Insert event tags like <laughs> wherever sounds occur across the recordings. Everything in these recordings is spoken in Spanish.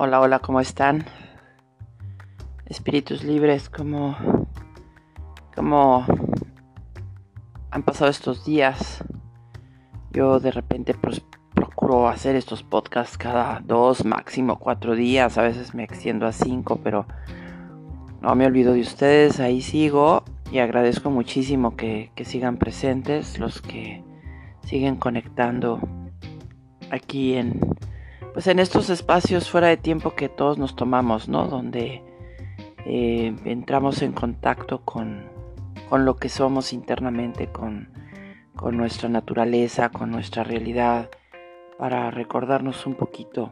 Hola, hola, ¿cómo están? Espíritus libres, ¿cómo, cómo han pasado estos días? Yo de repente pues, procuro hacer estos podcasts cada dos, máximo cuatro días, a veces me extiendo a cinco, pero no me olvido de ustedes, ahí sigo y agradezco muchísimo que, que sigan presentes, los que siguen conectando aquí en pues en estos espacios fuera de tiempo que todos nos tomamos, ¿no? Donde eh, entramos en contacto con, con, lo que somos internamente, con, con, nuestra naturaleza, con nuestra realidad, para recordarnos un poquito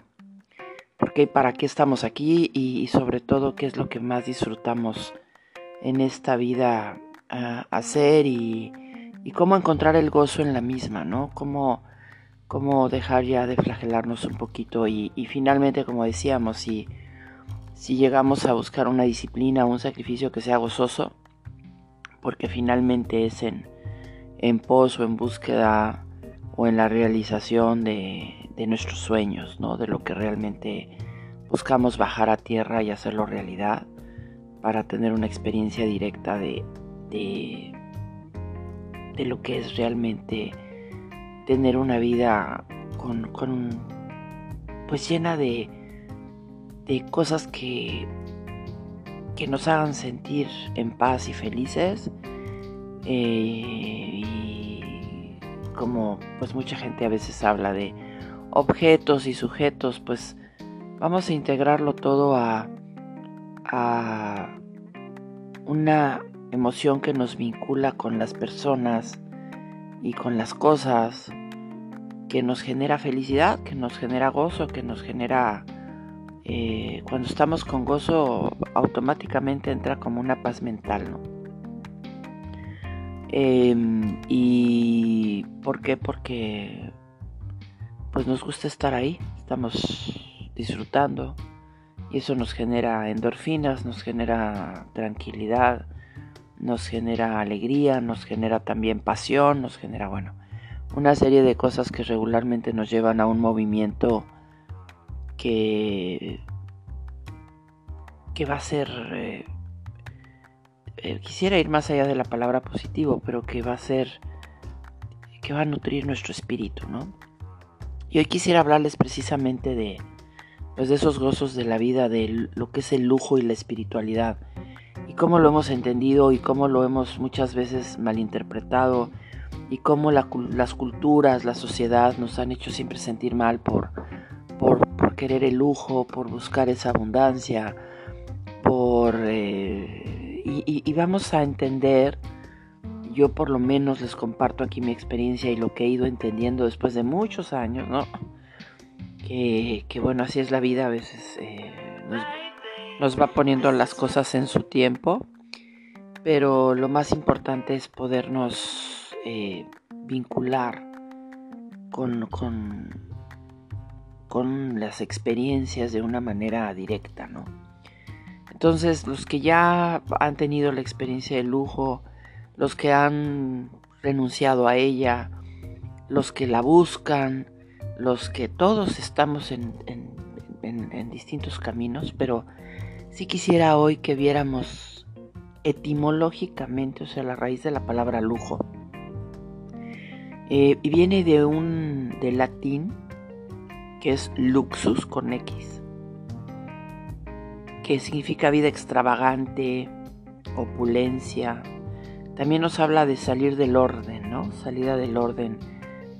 por qué y para qué estamos aquí y, sobre todo qué es lo que más disfrutamos en esta vida a hacer y, y, cómo encontrar el gozo en la misma, ¿no? Cómo cómo dejar ya de flagelarnos un poquito y, finalmente, como decíamos, si, si llegamos a buscar una disciplina, un sacrificio que sea gozoso, porque finalmente es en, en pos o en búsqueda o en la realización de, de nuestros sueños, ¿no? de lo que realmente buscamos bajar a tierra y hacerlo realidad para tener una experiencia directa de, de, de lo que es realmente tener una vida con, con pues llena de, de cosas que, que nos hagan sentir en paz y felices. Eh, y como pues mucha gente a veces habla de objetos y sujetos, pues vamos a integrarlo todo a, a una emoción que nos vincula con las personas y con las cosas que nos genera felicidad, que nos genera gozo, que nos genera... Eh, cuando estamos con gozo automáticamente entra como una paz mental, ¿no? Em, y ¿por qué? Porque pues nos gusta estar ahí, estamos disfrutando y eso nos genera endorfinas, nos genera tranquilidad, nos genera alegría, nos genera también pasión, nos genera, bueno, una serie de cosas que regularmente nos llevan a un movimiento que, que va a ser... Eh, eh, quisiera ir más allá de la palabra positivo, pero que va a ser... que va a nutrir nuestro espíritu, ¿no? Y hoy quisiera hablarles precisamente de, pues de esos gozos de la vida, de lo que es el lujo y la espiritualidad cómo lo hemos entendido y cómo lo hemos muchas veces malinterpretado y cómo las culturas, la sociedad nos han hecho siempre sentir mal por, por, querer el lujo, por buscar esa abundancia, por... Eh, y, y, vamos a entender, yo por lo menos les comparto aquí mi experiencia y lo que he ido entendiendo después de muchos años, ¿no? Que, que bueno, así es la vida, a veces eh, nos va poniendo las cosas en su tiempo, pero lo más importante es podernos eh, vincular con, con, con, las experiencias de una manera directa, ¿no? Entonces, los que ya han tenido la experiencia de lujo, los que han renunciado a ella, los que la buscan, los que todos estamos en, en distintos caminos, pero si quisiera hoy que viéramos etimológicamente, o sea, la raíz de la palabra lujo. Eh, y viene de un de latín que es luxus con X, que significa vida extravagante, opulencia. También nos habla de salir del orden, ¿no? Salida del orden,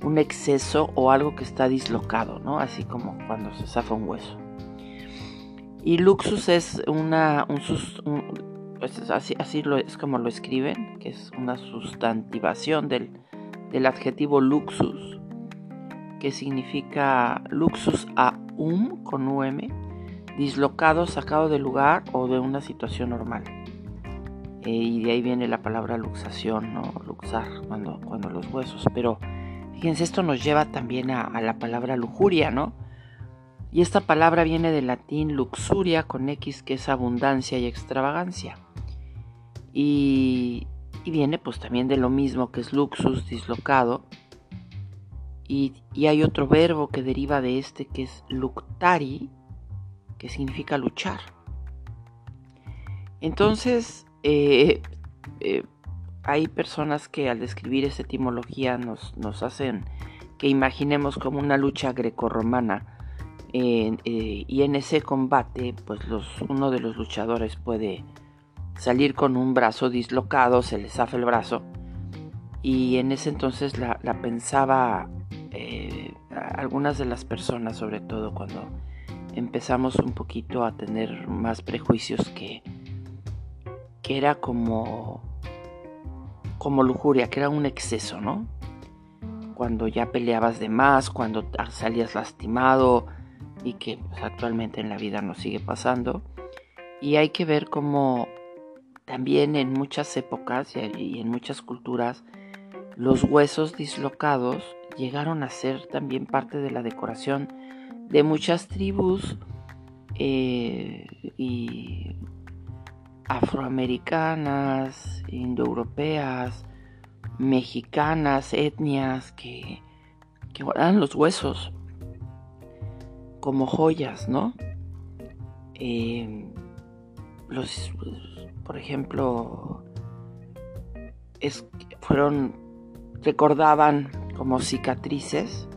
un exceso o algo que está dislocado, ¿no? Así como cuando se zafa un hueso. Y luxus es una, un, pues así, lo, es como lo escriben, que es una sustantivación del, adjetivo luxus, que significa luxus a um con um, dislocado, sacado del lugar o de una situación normal. Eh, y de ahí viene la palabra luxación, ¿no? Luxar, cuando, cuando los huesos. Pero fíjense, esto nos lleva también a, a la palabra lujuria, ¿no? Y esta palabra viene del latín luxuria con X, que es abundancia y extravagancia. Y, viene pues también de lo mismo que es luxus, dislocado. Y, hay otro verbo que deriva de este que es luctari, que significa luchar. Entonces, eh, eh, hay personas que al describir esta etimología nos, nos hacen que imaginemos como una lucha grecorromana eh, y en ese combate pues los, uno de los luchadores puede salir con un brazo dislocado, se le zafa el brazo y en ese entonces la, pensaba eh, algunas de las personas sobre todo cuando empezamos un poquito a tener más prejuicios que, que era como como lujuria, que era un exceso, ¿no? Cuando ya peleabas de más, cuando salías lastimado y que pues, actualmente en la vida nos sigue pasando. Y hay que ver cómo también en muchas épocas y en muchas culturas los huesos dislocados llegaron a ser también parte de la decoración de muchas tribus eh, y afroamericanas, indoeuropeas, mexicanas, etnias que, que guardan los huesos como joyas, ¿no? Eh, los, por ejemplo, es, fueron, recordaban como cicatrices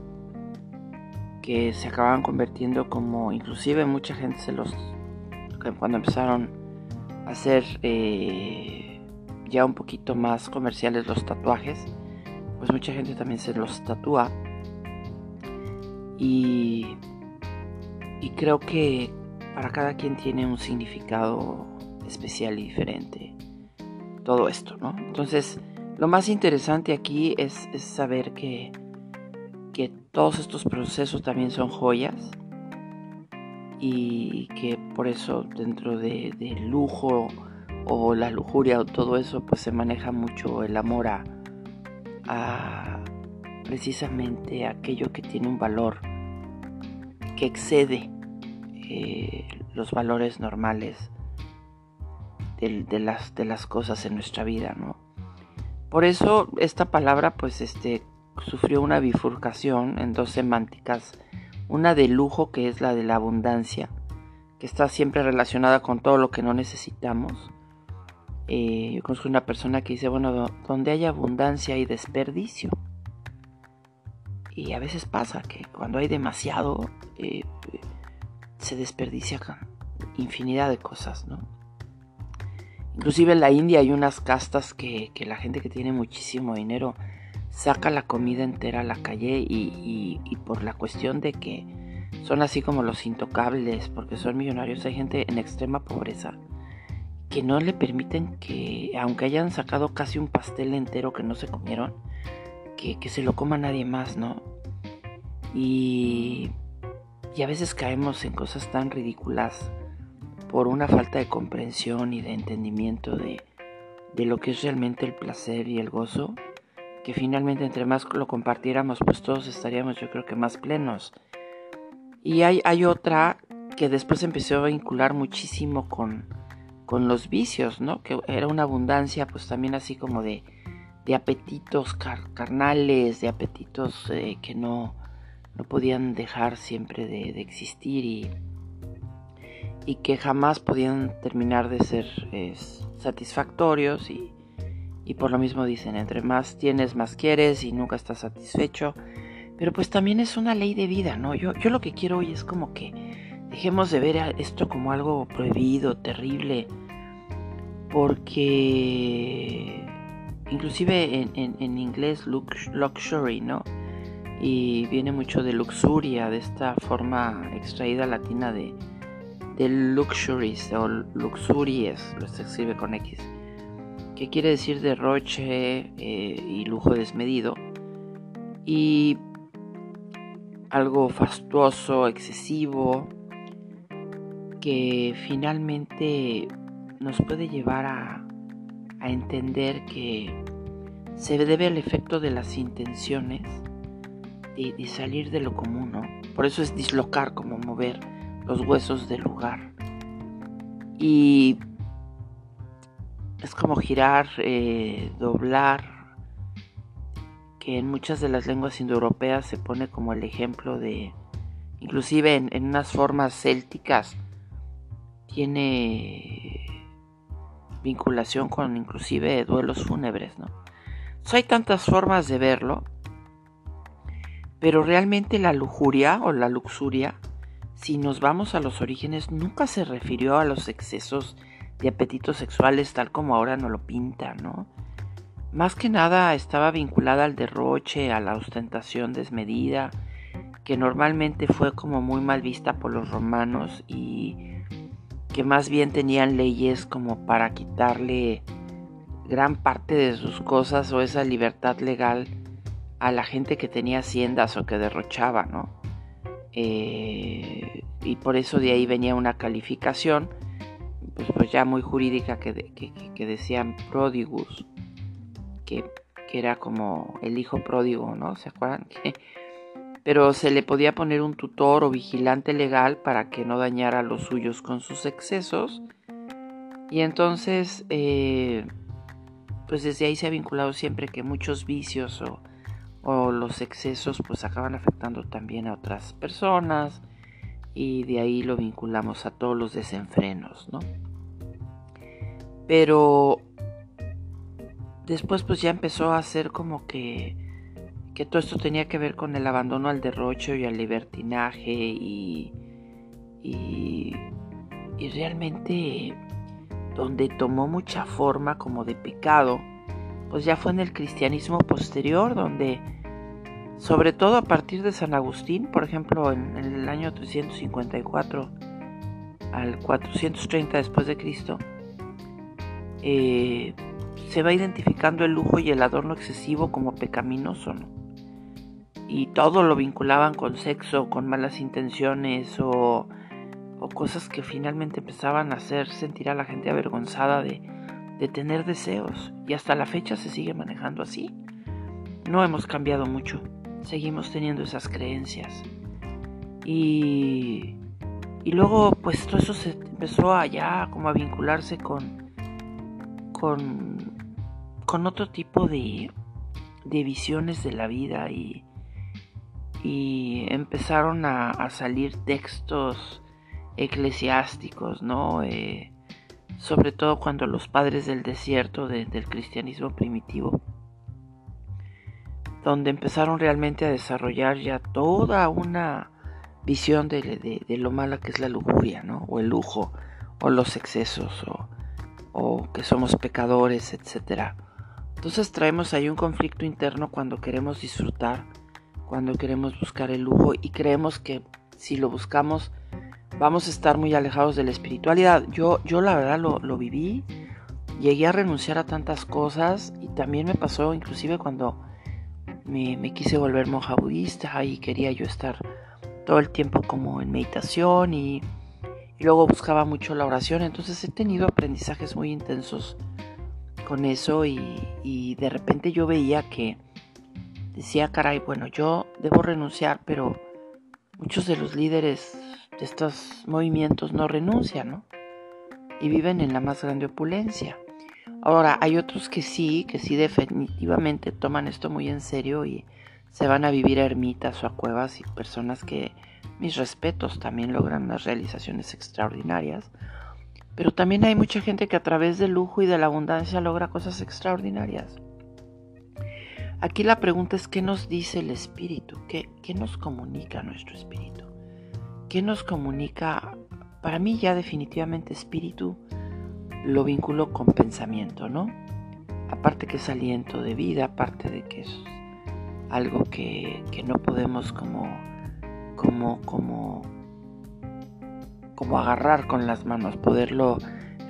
que se acababan convirtiendo como, inclusive mucha gente se los, cuando empezaron hacer eh, ya un poquito más comerciales los tatuajes, pues mucha gente también se los tatúa. Y, y creo que para cada quien tiene un significado especial y diferente todo esto, ¿no? Entonces, lo más interesante aquí es, saber que, que todos estos procesos también son joyas y que por eso dentro del de lujo o la lujuria o todo eso pues se maneja mucho el amor a, precisamente aquello que tiene un valor que excede eh, los valores normales de, las, de las cosas en nuestra vida, ¿no? Por eso esta palabra pues este sufrió una bifurcación en dos semánticas una de lujo que es la de la abundancia, que está siempre relacionada con todo lo que no necesitamos. Eh, yo conozco una persona que dice, bueno, donde hay abundancia hay desperdicio. Y a veces pasa que cuando hay demasiado, eh, se desperdicia infinidad de cosas, ¿no? Inclusive en la India hay unas castas que, que la gente que tiene muchísimo dinero saca la comida entera a la calle y, por la cuestión de que son así como los intocables, porque son millonarios, hay gente en extrema pobreza que no le permiten que, aunque hayan sacado casi un pastel entero que no se comieron, que, se lo coma nadie más, ¿no? Y, y a veces caemos en cosas tan ridículas por una falta de comprensión y de entendimiento de, de lo que es realmente el placer y el gozo que finalmente entre más lo compartiéramos, pues todos estaríamos yo creo que más plenos. Y hay, hay otra que después empezó a vincular muchísimo con, con los vicios, ¿no? Que era una abundancia pues también así como de, de apetitos carnales, de apetitos eh, que no, no podían dejar siempre de, existir y, y que jamás podían terminar de ser satisfactorios y, y por lo mismo dicen, entre más tienes, más quieres y nunca estás satisfecho. Pero pues también es una ley de vida, ¿no? Yo, yo lo que quiero hoy es como que dejemos de ver esto como algo prohibido, terrible, porque inclusive en, en, inglés luxury, ¿no? Y viene mucho de luxuria, de esta forma extraída latina de, de luxuries o luxuries, lo se escribe con X que quiere decir derroche eh, y lujo desmedido, y algo fastuoso, excesivo, que finalmente nos puede llevar a, entender que se debe al efecto de las intenciones y, salir de lo común, Por eso es dislocar, como mover los huesos del lugar. Y es como girar, eh, doblar, que en muchas de las lenguas indoeuropeas se pone como el ejemplo de, inclusive en, unas formas célticas, tiene vinculación con inclusive duelos fúnebres, ¿no? hay tantas formas de verlo, pero realmente la lujuria o la luxuria, si nos vamos a los orígenes, nunca se refirió a los excesos de apetitos sexuales tal como ahora nos lo pintan, ¿no? Más que nada estaba vinculada al derroche, a la ostentación desmedida, que normalmente fue como muy mal vista por los romanos y que más bien tenían leyes como para quitarle gran parte de sus cosas o esa libertad legal a la gente que tenía haciendas o que derrochaba, ¿no? Eh, y por eso de ahí venía una calificación, pues, pues ya muy jurídica, que, decían prodigus, que, que, era como el hijo pródigo, ¿no? ¿Se acuerdan? <laughs> pero se le podía poner un tutor o vigilante legal para que no dañara a los suyos con sus excesos. Y entonces, eh, pues desde ahí se ha vinculado siempre que muchos vicios o, o los excesos pues acaban afectando también a otras personas y de ahí lo vinculamos a todos los desenfrenos, ¿no? Pero después pues ya empezó a ser como que que todo esto tenía que ver con el abandono al derrocho y al libertinaje y, y, realmente donde tomó mucha forma como de pecado, pues ya fue en el cristianismo posterior, donde sobre todo a partir de San Agustín, por ejemplo, en, el año 354 al 430 después de Cristo, eh, se va identificando el lujo y el adorno excesivo como pecaminoso, ¿no? Y todo lo vinculaban con sexo, con malas intenciones o, cosas que finalmente empezaban a hacer sentir a la gente avergonzada de, tener deseos. Y hasta la fecha se sigue manejando así. No hemos cambiado mucho, seguimos teniendo esas creencias. Y, y luego pues todo eso se empezó allá como a vincularse con, con, con otro tipo de, de visiones de la vida y, y empezaron a, salir textos eclesiásticos, ¿no? Eh, sobre todo cuando los padres del desierto del cristianismo primitivo, donde empezaron realmente a desarrollar ya toda una visión de, lo mala que es la lujuria, ¿no? O el lujo, o los excesos, o, o que somos pecadores, etc. Entonces traemos ahí un conflicto interno cuando queremos disfrutar cuando queremos buscar el lujo y creemos que si lo buscamos vamos a estar muy alejados de la espiritualidad. Yo, yo la verdad lo, lo viví, llegué a renunciar a tantas cosas y también me pasó inclusive cuando me, me quise volver monja budista y quería yo estar todo el tiempo como en meditación y, luego buscaba mucho la oración. Entonces he tenido aprendizajes muy intensos con eso y de repente yo veía que decía, caray, bueno, yo debo renunciar, pero muchos de los líderes de estos movimientos no renuncian, ¿no? Y viven en la más grande opulencia. Ahora, hay otros que sí, que sí definitivamente toman esto muy en serio y se van a vivir a ermitas o a cuevas y personas que, mis respetos, también logran unas realizaciones extraordinarias. Pero también hay mucha gente que a través del lujo y de la abundancia logra cosas extraordinarias. Aquí la pregunta es qué nos dice el espíritu, qué, nos comunica nuestro espíritu, qué nos comunica, para mí ya definitivamente espíritu lo vinculo con pensamiento, ¿no? Aparte que es aliento de vida, aparte de que es algo que, que no podemos como, como, como, como agarrar con las manos, poderlo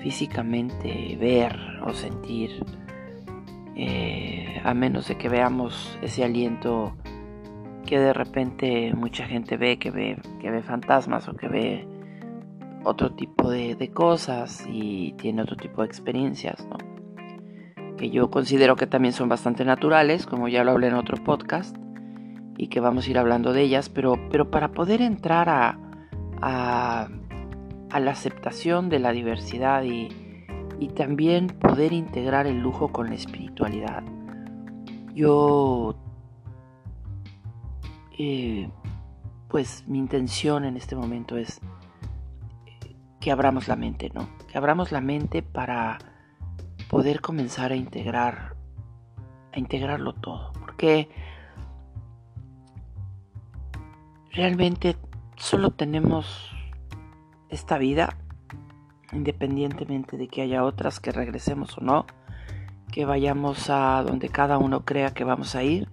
físicamente ver o sentir eh, a menos de que veamos ese aliento que de repente mucha gente ve, que ve, que ve fantasmas o que ve otro tipo de, cosas y tiene otro tipo de experiencias, que yo considero que también son bastante naturales, como ya lo hablé en otro podcast, y que vamos a ir hablando de ellas, pero, pero para poder entrar a, a la aceptación de la diversidad y, y también poder integrar el lujo con la espiritualidad. Yo, eh, pues mi intención en este momento es que abramos la mente, ¿no? Que abramos la mente para poder comenzar a integrar, a integrarlo todo. Porque realmente solo tenemos esta vida, independientemente de que haya otras que regresemos o no, que vayamos a donde cada uno crea que vamos a ir,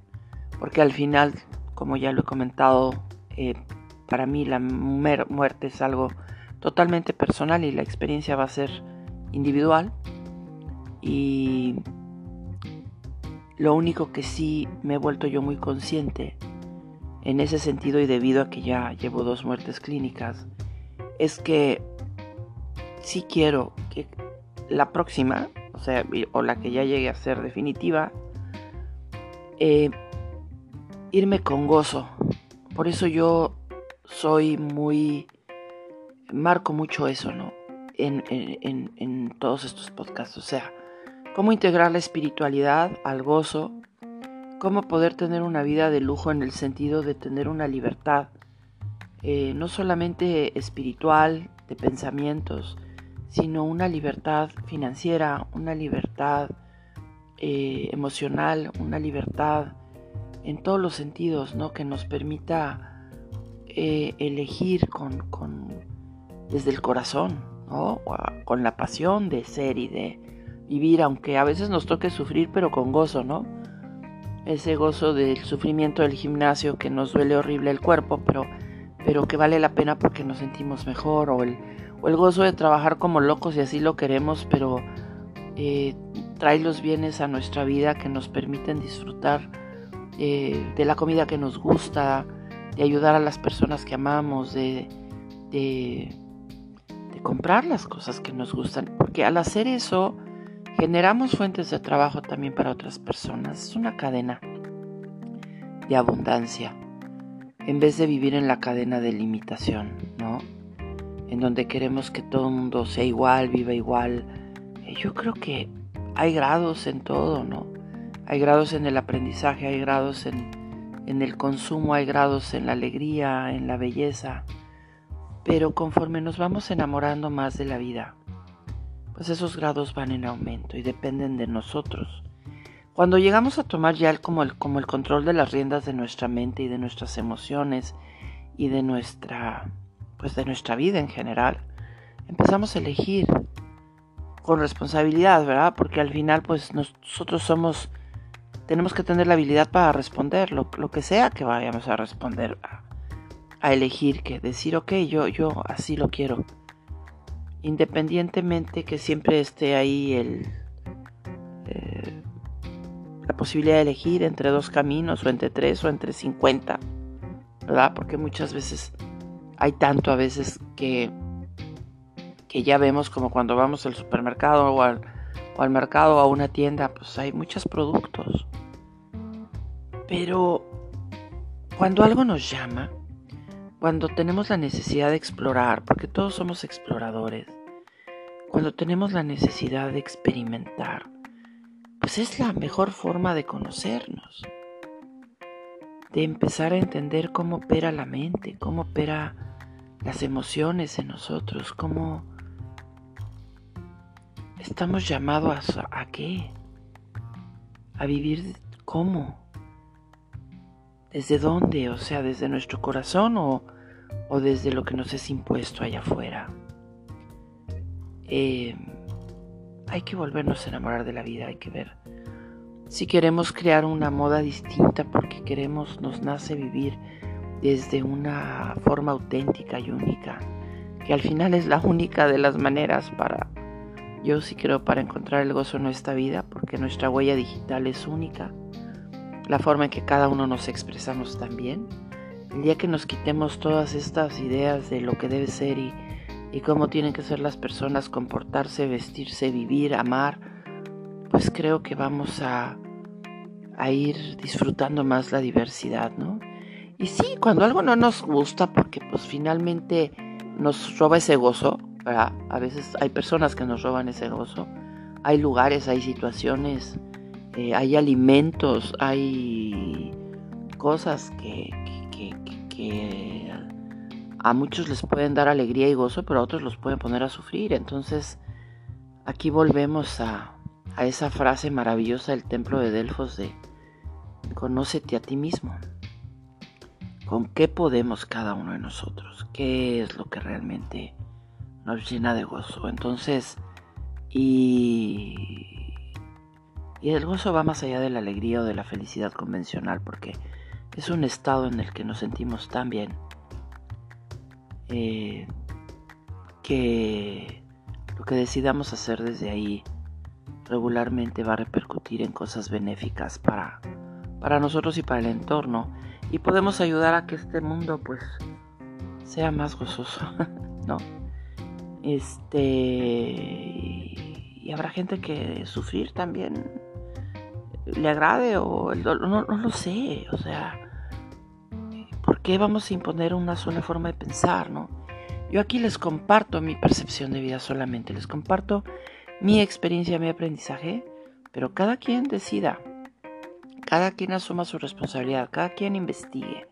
porque al final, como ya lo he comentado, eh, para mí la muerte es algo totalmente personal y la experiencia va a ser individual. Y lo único que sí me he vuelto yo muy consciente en ese sentido y debido a que ya llevo dos muertes clínicas, es que sí quiero que la próxima, o sea, o la que ya llegue a ser definitiva, eh, irme con gozo. Por eso yo soy muy, marco mucho eso, ¿no? En, en, en todos estos podcasts, o sea, cómo integrar la espiritualidad al gozo, cómo poder tener una vida de lujo en el sentido de tener una libertad, eh, no solamente espiritual, de pensamientos, sino una libertad financiera, una libertad eh, emocional, una libertad en todos los sentidos, ¿no? Que nos permita eh, elegir con, con, desde el corazón, ¿no? Con la pasión de ser y de vivir, aunque a veces nos toque sufrir, pero con gozo, ¿no? ese gozo del sufrimiento del gimnasio que nos duele horrible el cuerpo, pero, pero que vale la pena porque nos sentimos mejor, o el, o el gozo de trabajar como locos y así lo queremos, pero eh, trae los bienes a nuestra vida que nos permiten disfrutar eh, de la comida que nos gusta, de ayudar a las personas que amamos, de, comprar las cosas que nos gustan, porque al hacer eso, Generamos fuentes de trabajo también para otras personas. Es una cadena de abundancia. En vez de vivir en la cadena de limitación. En donde queremos que todo el mundo sea igual, viva igual. Eh, yo creo que hay grados en todo, ¿no? Hay grados en el aprendizaje, hay grados en, en el consumo, hay grados en la alegría, en la belleza. Pero conforme nos vamos enamorando más de la vida, pues esos grados van en aumento y dependen de nosotros. Cuando llegamos a tomar ya el, como, el, como el control de las riendas de nuestra mente y de nuestras emociones y de nuestra, pues de nuestra vida en general, empezamos a elegir con responsabilidad, ¿verdad? Porque al final, pues nosotros somos, tenemos que tener la habilidad para responder lo, lo que sea que vayamos a responder, a, elegir, que decir, ok, yo, yo así lo quiero independientemente que siempre esté ahí el, eh, la posibilidad de elegir entre dos caminos o entre tres o entre 50, ¿verdad? Porque muchas veces hay tanto a veces que, que ya vemos como cuando vamos al supermercado o al, o al mercado o a una tienda, pues hay muchos productos. Pero cuando algo nos llama, cuando tenemos la necesidad de explorar, porque todos somos exploradores, cuando tenemos la necesidad de experimentar, pues es la mejor forma de conocernos, de empezar a entender cómo opera la mente, cómo opera las emociones en nosotros, cómo estamos llamados a, a qué, a vivir cómo, desde dónde, o sea, desde nuestro corazón o, o desde lo que nos es impuesto allá afuera. Eh, hay que volvernos a enamorar de la vida, hay que ver. Si queremos crear una moda distinta porque queremos, nos nace vivir desde una forma auténtica y única, que al final es la única de las maneras para, yo sí creo, para encontrar el gozo en nuestra vida, porque nuestra huella digital es única, la forma en que cada uno nos expresamos también. El día que nos quitemos todas estas ideas de lo que debe ser y y cómo tienen que ser las personas, comportarse, vestirse, vivir, amar, pues creo que vamos a, a ir disfrutando más la diversidad, ¿no? Y sí, cuando algo no nos gusta, porque pues finalmente nos roba ese gozo, ¿verdad? A veces hay personas que nos roban ese gozo, hay lugares, hay situaciones, eh, hay alimentos, hay cosas que, que, a muchos les pueden dar alegría y gozo, pero a otros los pueden poner a sufrir. Entonces, aquí volvemos a, a esa frase maravillosa del templo de Delfos de conócete a ti mismo. ¿Con qué podemos cada uno de nosotros? ¿Qué es lo que realmente nos llena de gozo? Entonces, y, y el gozo va más allá de la alegría o de la felicidad convencional, porque es un estado en el que nos sentimos tan bien eh, que lo que decidamos hacer desde ahí regularmente va a repercutir en cosas benéficas para, para nosotros y para el entorno y podemos ayudar a que este mundo pues sea más gozoso, <laughs> ¿no? Este y habrá gente que sufrir también le agrade o el dolor, no, no lo sé, o sea, ¿por qué vamos a imponer una sola forma de pensar, no? Yo aquí les comparto mi percepción de vida solamente, les comparto mi experiencia, mi aprendizaje, pero cada quien decida, cada quien asuma su responsabilidad, cada quien investigue.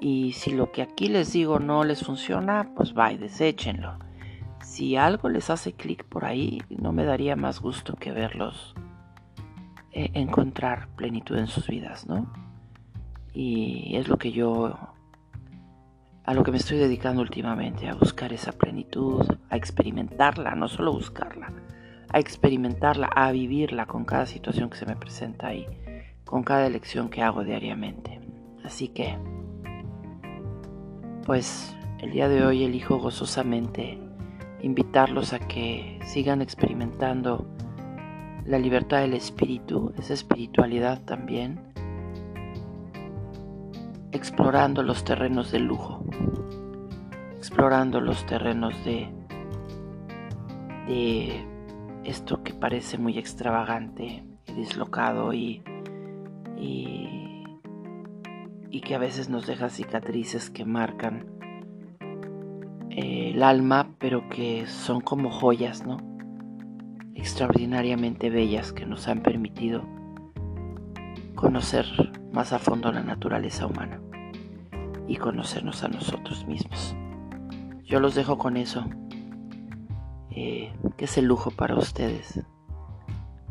Y si lo que aquí les digo no les funciona, pues vaya, deséchenlo. Si algo les hace clic por ahí, no me daría más gusto que verlos eh, encontrar plenitud en sus vidas, ¿no? Y es lo que yo a lo que me estoy dedicando últimamente, a buscar esa plenitud, a experimentarla, no solo buscarla, a experimentarla, a vivirla con cada situación que se me presenta ahí, con cada elección que hago diariamente. Así que, pues el día de hoy elijo gozosamente invitarlos a que sigan experimentando la libertad del espíritu, esa espiritualidad también, explorando los terrenos del lujo, explorando los terrenos de, de esto que parece muy extravagante y dislocado y, y, y que a veces nos deja cicatrices que marcan eh, el alma, pero que son como joyas, ¿no? Extraordinariamente bellas que nos han permitido conocer más a fondo la naturaleza humana y conocernos a nosotros mismos. Yo los dejo con eso. Eh, ¿Qué es el lujo para ustedes?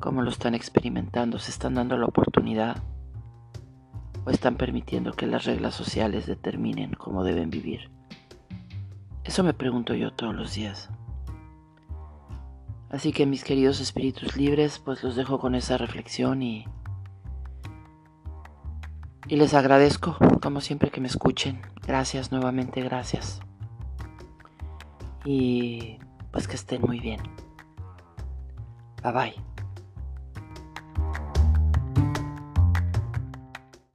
¿Cómo lo están experimentando? ¿Se están dando la oportunidad? ¿O están permitiendo que las reglas sociales determinen cómo deben vivir? Eso me pregunto yo todos los días. Así que mis queridos espíritus libres, pues los dejo con esa reflexión y y les agradezco, como siempre, que me escuchen. Gracias nuevamente, gracias. Y pues que estén muy bien. Bye bye.